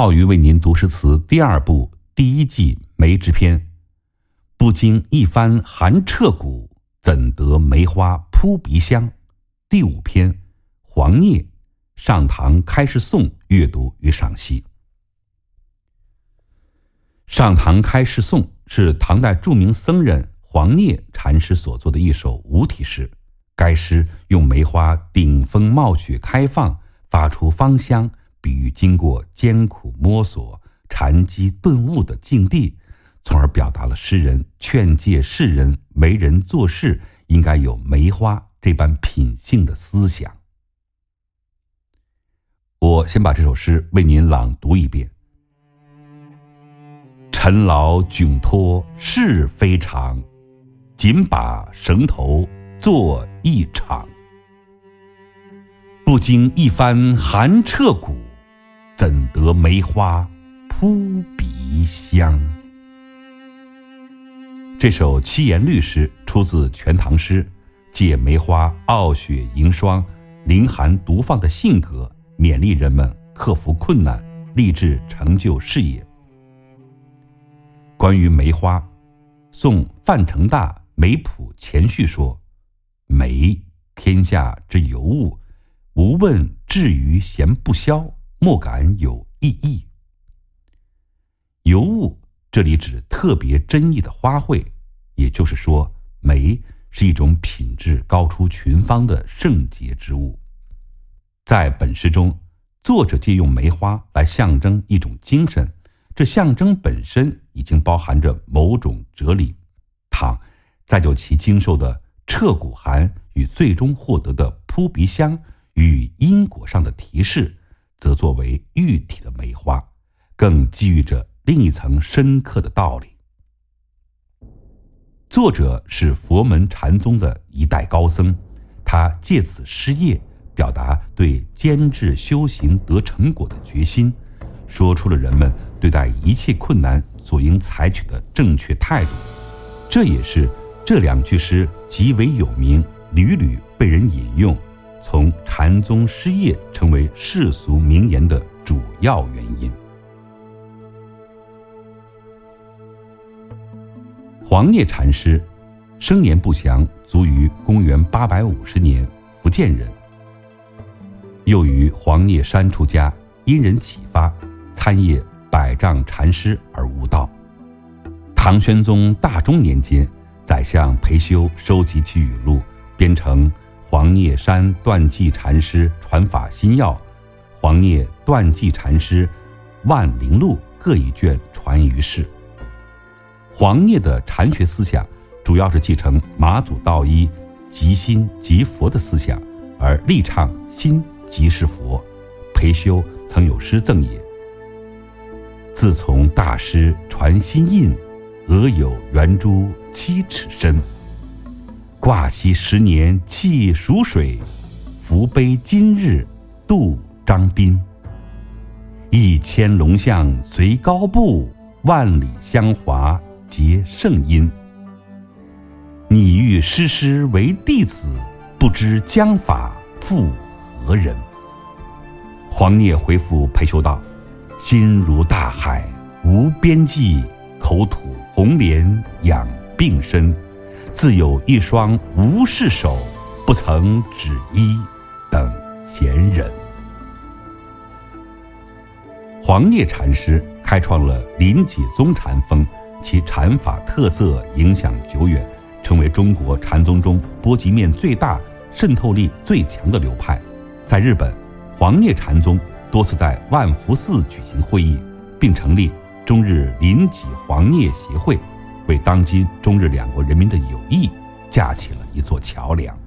浩宇为您读诗词第二部第一季梅之篇，不经一番寒彻骨，怎得梅花扑鼻香？第五篇黄聂，上堂开示颂阅读与赏析。上堂开示颂是唐代著名僧人黄聂禅师所作的一首五体诗。该诗用梅花顶峰冒雪开放，发出芳香。比喻经过艰苦摸索、禅机顿悟的境地，从而表达了诗人劝诫世人为人做事应该有梅花这般品性的思想。我先把这首诗为您朗读一遍：陈劳窘脱事非常，紧把绳头做一场，不经一番寒彻骨。怎得梅花扑鼻香？这首七言律诗出自《全唐诗》，借梅花傲雪迎霜、凌寒独放的性格，勉励人们克服困难、立志成就事业。关于梅花，宋范成大《梅谱》前序说：“梅，天下之尤物，无问至于闲不消。”莫敢有异议。尤物这里指特别珍异的花卉，也就是说，梅是一种品质高出群芳的圣洁之物。在本诗中，作者借用梅花来象征一种精神，这象征本身已经包含着某种哲理。倘再就其经受的彻骨寒与最终获得的扑鼻香与因果上的提示。则作为玉体的梅花，更寄予着另一层深刻的道理。作者是佛门禅宗的一代高僧，他借此诗业表达对坚持修行得成果的决心，说出了人们对待一切困难所应采取的正确态度。这也是这两句诗极为有名，屡屡被人引用。从禅宗师业成为世俗名言的主要原因。黄聂禅师生年不详，卒于公元八百五十年，福建人。又于黄聂山出家，因人启发，参谒百丈禅师而悟道。唐玄宗大中年间，宰相裴休收集其语录，编成。黄聂山断际禅师传法心要，黄聂断际禅师万灵录各一卷传于世。黄聂的禅学思想主要是继承马祖道一即心即佛的思想，而力倡心即是佛。裴修曾有诗赠也：“自从大师传心印，额有圆珠七尺深。”挂兮十年弃蜀水，扶悲今日度张宾。一千龙象随高步，万里香华结圣音。你欲师师为弟子，不知将法复何人？黄聂回复裴修道：“心如大海无边际，口吐红莲养病身。”自有一双无事手，不曾指一等闲人。黄聂禅师开创了临济宗禅风，其禅法特色影响久远，成为中国禅宗中波及面最大、渗透力最强的流派。在日本，黄聂禅宗多次在万福寺举行会议，并成立中日临济黄聂协会。为当今中日两国人民的友谊架起了一座桥梁。